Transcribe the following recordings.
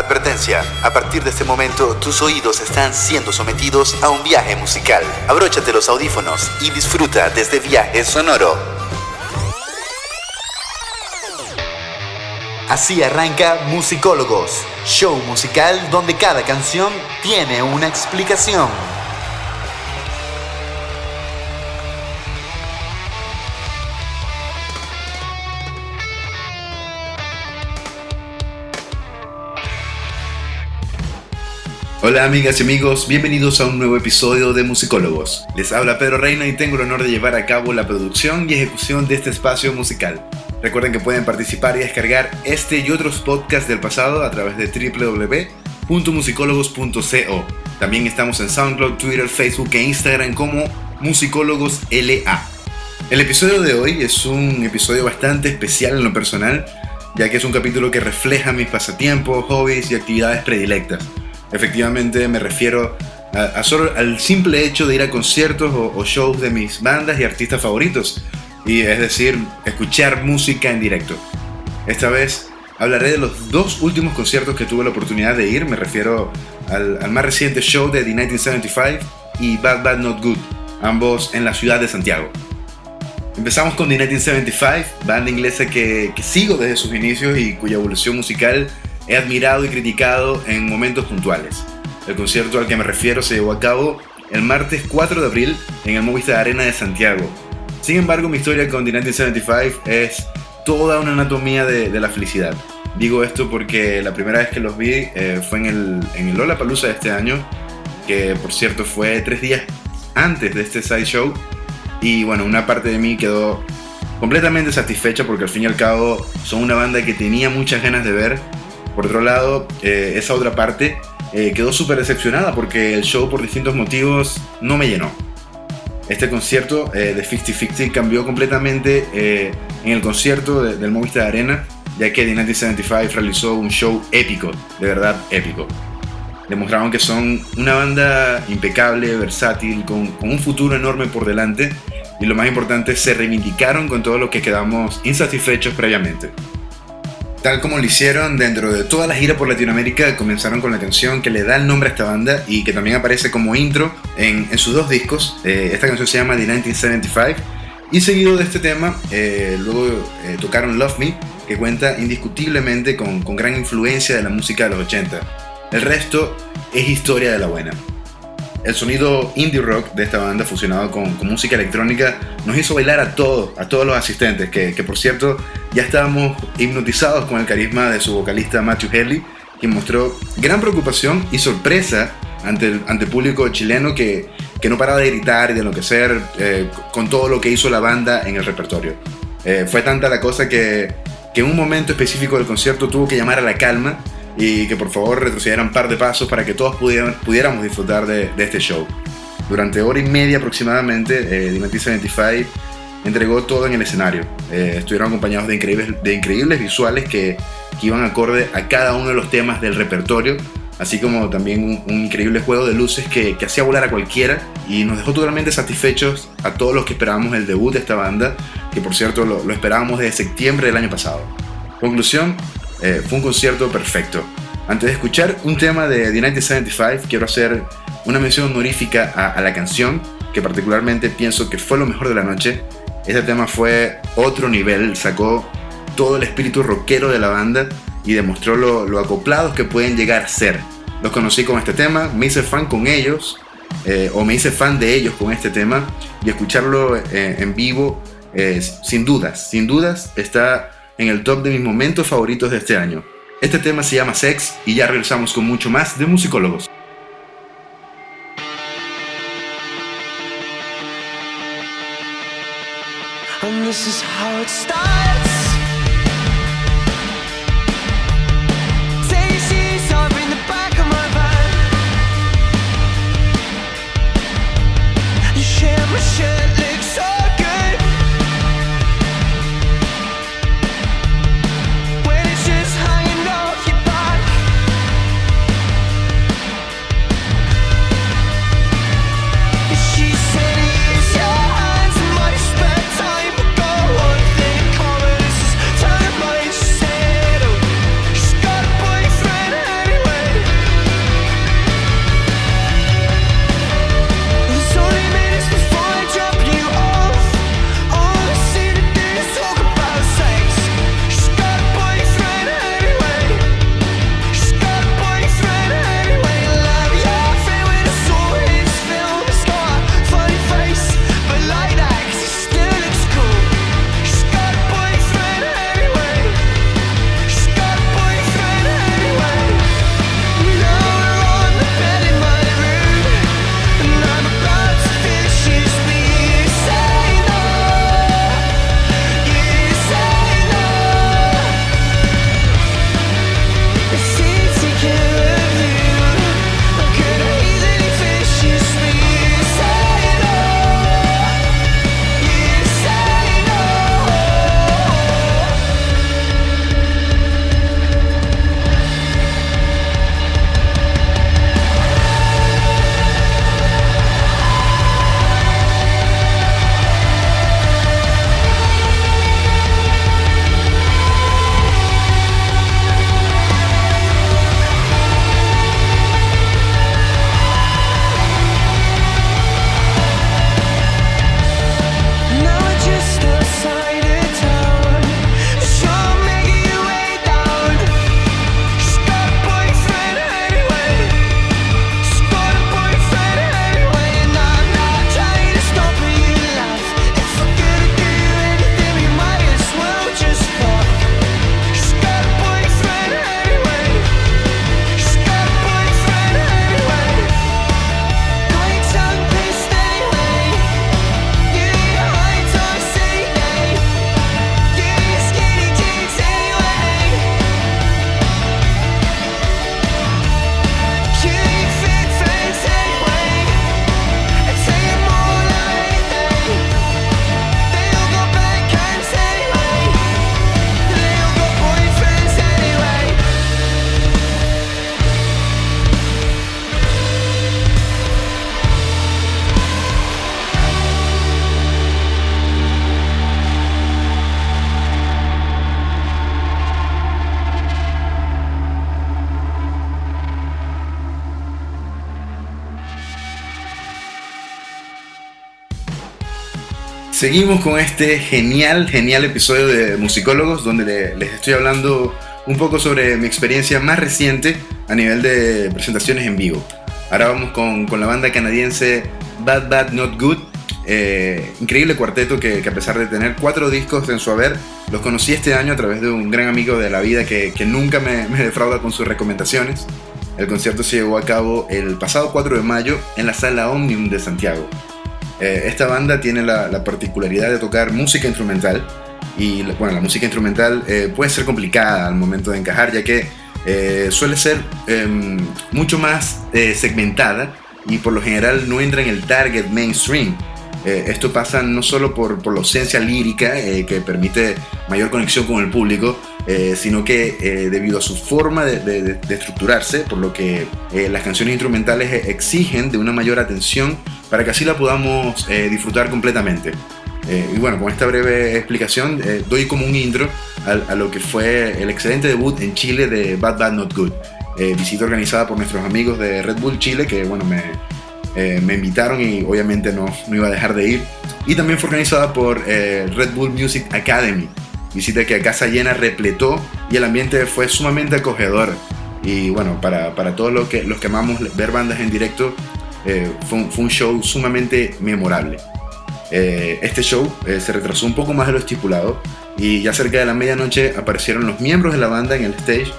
Advertencia, a partir de este momento tus oídos están siendo sometidos a un viaje musical. Abróchate los audífonos y disfruta de este viaje sonoro. Así arranca Musicólogos, show musical donde cada canción tiene una explicación. Hola amigas y amigos, bienvenidos a un nuevo episodio de Musicólogos. Les habla Pedro Reina y tengo el honor de llevar a cabo la producción y ejecución de este espacio musical. Recuerden que pueden participar y descargar este y otros podcasts del pasado a través de www.musicólogos.co. También estamos en SoundCloud, Twitter, Facebook e Instagram como Musicólogos LA. El episodio de hoy es un episodio bastante especial en lo personal, ya que es un capítulo que refleja mis pasatiempos, hobbies y actividades predilectas. Efectivamente me refiero al simple hecho de ir a conciertos o, shows de mis bandas y artistas favoritos, y es decir, escuchar música en directo. Esta vez hablaré de los dos últimos conciertos que tuve la oportunidad de ir, me refiero al, más reciente show de The 1975 y Bad Bad Not Good, ambos en la ciudad de Santiago. Empezamos con The 1975, banda inglesa que sigo desde sus inicios y cuya evolución musical he admirado y criticado en momentos puntuales. El concierto al que me refiero se llevó a cabo el martes 4 de abril en el Movistar Arena de Santiago. Sin embargo, mi historia con The 1975 es toda una anatomía de, la felicidad. Digo esto porque la primera vez que los vi eh, fue en el, en el Lollapalooza de este año, que por cierto fue tres días antes de este side show. Y bueno, una parte de mí quedó completamente satisfecha porque al fin y al cabo son una banda que tenía muchas ganas de ver por otro lado, eh, esa otra parte eh, quedó súper decepcionada porque el show por distintos motivos no me llenó. Este concierto eh, de 50-50 cambió completamente en el concierto del Movistar Arena, ya que The 1975 realizó un show épico, de verdad épico. Demostraron que son una banda impecable, versátil, con, con un futuro enorme por delante y lo más importante, se reivindicaron con todo lo que quedamos insatisfechos previamente. Tal como lo hicieron dentro de toda la gira por Latinoamérica, comenzaron con la canción que le da el nombre a esta banda y que también aparece como intro en, sus dos discos. Eh, esta canción se llama The 1975 y seguido de este tema, eh, luego eh, tocaron Love Me, que cuenta indiscutiblemente con, con gran influencia de la música de los 80. El resto es historia de la buena. El sonido indie rock de esta banda fusionado con, música electrónica nos hizo bailar a todos, a todos los asistentes, que, por cierto ya estábamos hipnotizados con el carisma de su vocalista Matthew Haley, quien mostró gran preocupación y sorpresa ante el, ante público chileno que, no paraba de gritar y de enloquecer eh, con todo lo que hizo la banda en el repertorio. Eh, fue tanta la cosa que, que en un momento específico del concierto tuvo que llamar a la calma y que por favor retrocedieran un par de pasos para que todos pudiéramos disfrutar de, este show. Durante hora y media aproximadamente, eh, Dimension 75 entregó todo en el escenario. Eh, estuvieron acompañados de increíbles, de increíbles visuales que, que, iban acorde a cada uno de los temas del repertorio, así como también un, increíble juego de luces que, que, hacía volar a cualquiera y nos dejó totalmente satisfechos a todos los que esperábamos el debut de esta banda, que por cierto lo, lo esperábamos desde septiembre del año pasado. Conclusión, eh, fue un concierto perfecto. Antes de escuchar un tema de The 1975, quiero hacer una mención honorífica a, la canción, que particularmente pienso que fue lo mejor de la noche. Este tema fue otro nivel, sacó todo el espíritu rockero de la banda y demostró lo, acoplados que pueden llegar a ser. Los conocí con este tema, me hice fan con ellos, eh, o me hice fan de ellos con este tema, y escucharlo eh, en vivo, sin dudas, sin dudas, está en el top de mis momentos favoritos de este año. Este tema se llama Sex y ya regresamos con mucho más de Musicólogos. Seguimos con este genial, genial episodio de Musicólogos, donde les estoy hablando un poco sobre mi experiencia más reciente a nivel de presentaciones en vivo. Ahora vamos con, con la banda canadiense Bad Bad Not Good. Eh, increíble cuarteto que, a pesar de tener cuatro discos en su haber, los conocí este año a través de un gran amigo de la vida que, nunca me, me defrauda con sus recomendaciones. El concierto se llevó a cabo el pasado 4 de mayo en la sala Omnium de Santiago. Eh, esta banda tiene la, la, particularidad de tocar música instrumental y bueno, la música instrumental eh, puede ser complicada al momento de encajar ya que eh, suele ser em, mucho más eh, segmentada y por lo general no entra en el target mainstream. Esto pasa no solo por, por la ausencia lírica que permite mayor conexión con el público, sino que debido a su forma de estructurarse, por lo que las canciones instrumentales exigen de una mayor atención para que así la podamos disfrutar completamente. Eh, y bueno, con esta breve explicación eh, doy como un intro a, lo que fue el excelente debut en Chile de Bad Bad Not Good. Eh, visita organizada por nuestros amigos de Red Bull Chile que bueno, me, eh, me invitaron y obviamente no, no, iba a dejar de ir. Y también fue organizada por eh, Red Bull Music Academy. Visita que a casa llena repletó y el ambiente fue sumamente acogedor. Y bueno, para, para todos los que, los que amamos ver bandas en directo, fue un, fue un show sumamente memorable. Eh, este show eh, se retrasó un poco más de lo estipulado y ya cerca de la medianoche aparecieron los miembros de la banda en el stage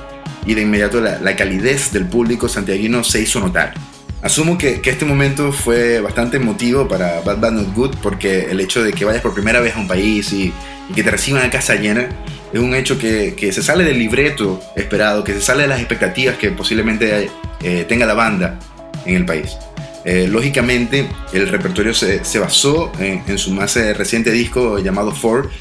y de inmediato la, la calidez del público santiaguino se hizo notar. Asumo que, que, este momento fue bastante emotivo para Bad Bad Not Good porque el hecho de que vayas por primera vez a un país y, y que te reciban a casa llena es un hecho que, que, se sale del libreto esperado, que se sale de las expectativas que posiblemente eh, tenga la banda en el país. Eh, lógicamente, el repertorio se, se basó en, en, su más eh, reciente disco llamado Four,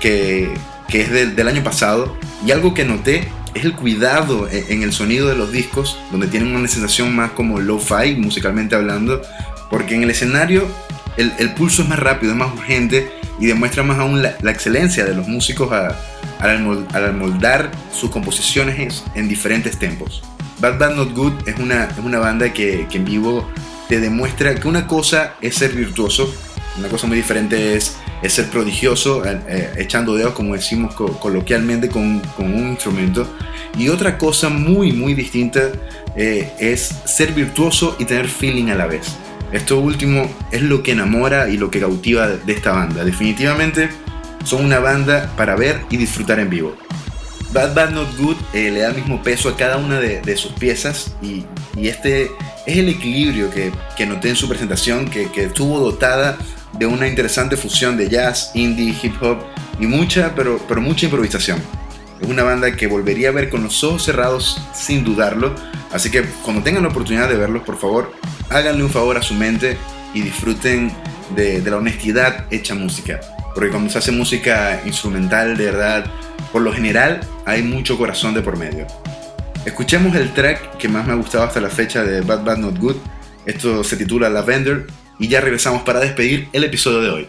que, que es de, del año pasado, y algo que noté es el cuidado en, en, el sonido de los discos, donde tienen una sensación más como lo-fi, musicalmente hablando, porque en el escenario el, el, pulso es más rápido, es más urgente y demuestra más aún la, excelencia de los músicos a, al, al moldar sus composiciones en diferentes tempos. Bad Bad Not Good es una, es una banda que, que en vivo te demuestra que una cosa es ser virtuoso, una cosa muy diferente es, es ser prodigioso, eh, eh, echando dedos, como decimos co coloquialmente, con, con, un instrumento. Y otra cosa muy, muy distinta eh, es ser virtuoso y tener feeling a la vez. Esto último es lo que enamora y lo que cautiva de esta banda. Definitivamente son una banda para ver y disfrutar en vivo. Bad Bad Not Good eh, le da el mismo peso a cada una de, de sus piezas y, y, este es el equilibrio que, noté en su presentación, que, que, estuvo dotada de una interesante fusión de jazz, indie, hip hop y mucha, pero, pero mucha improvisación. Es una banda que volvería a ver con los ojos cerrados sin dudarlo, así que cuando tengan la oportunidad de verlos, por favor, háganle un favor a su mente y disfruten de, de la honestidad hecha música. Porque cuando se hace música instrumental, de verdad, por lo general hay mucho corazón de por medio. Escuchemos el track que más me ha gustado hasta la fecha de Bad Bad Not Good. Esto se titula Lavender y ya regresamos para despedir el episodio de hoy.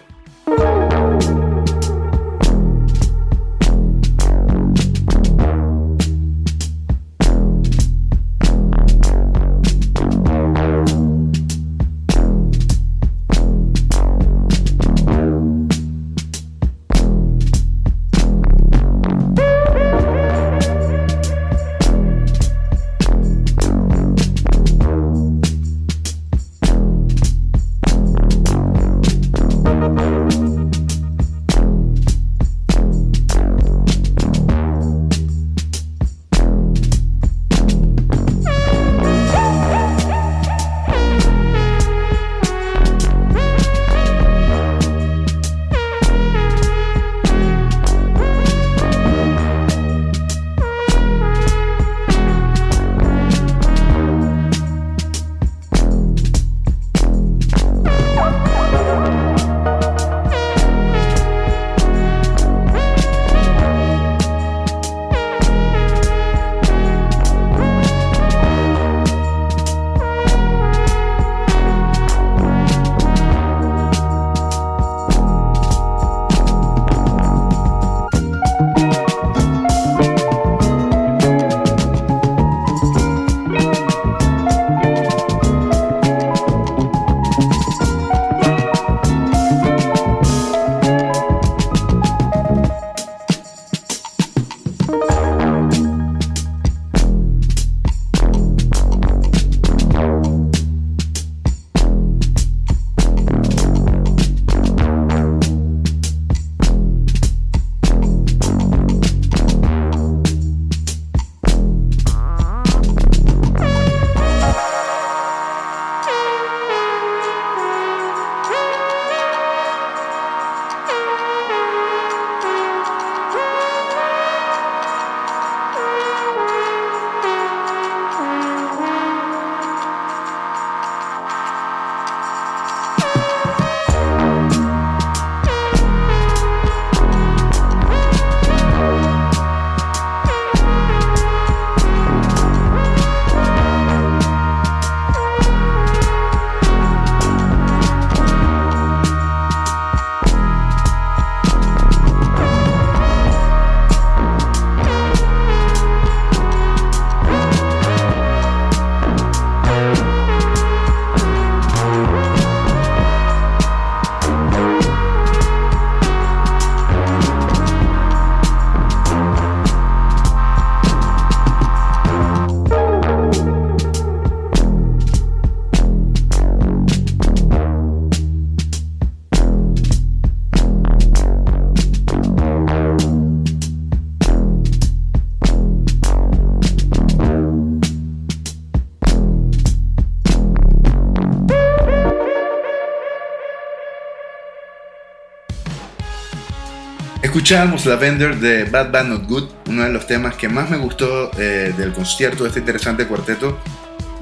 Escuchábamos Lavender de Bad Bad Not Good, uno de los temas que más me gustó eh, del concierto de este interesante cuarteto.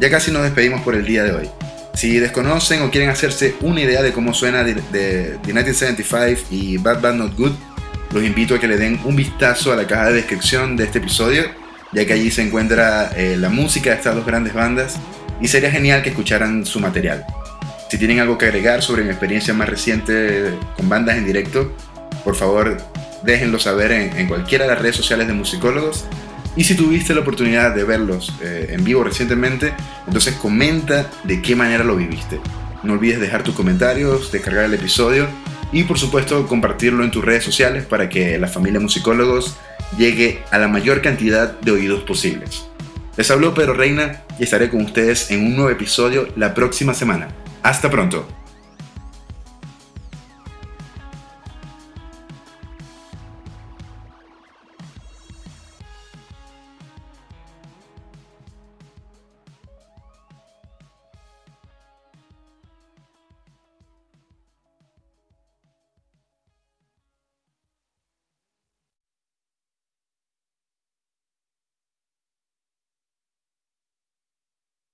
Ya casi nos despedimos por el día de hoy. Si desconocen o quieren hacerse una idea de cómo suena de, de, 1975 y Bad Bad Not Good, los invito a que le den un vistazo a la caja de descripción de este episodio, ya que allí se encuentra eh, la música de estas dos grandes bandas y sería genial que escucharan su material. Si tienen algo que agregar sobre mi experiencia más reciente con bandas en directo, por favor déjenlo saber en, cualquiera de las redes sociales de musicólogos. Y si tuviste la oportunidad de verlos eh, en vivo recientemente, entonces comenta de qué manera lo viviste. No olvides dejar tus comentarios, descargar el episodio y por supuesto compartirlo en tus redes sociales para que la familia musicólogos llegue a la mayor cantidad de oídos posibles. Les habló Pedro Reina y estaré con ustedes en un nuevo episodio la próxima semana. Hasta pronto.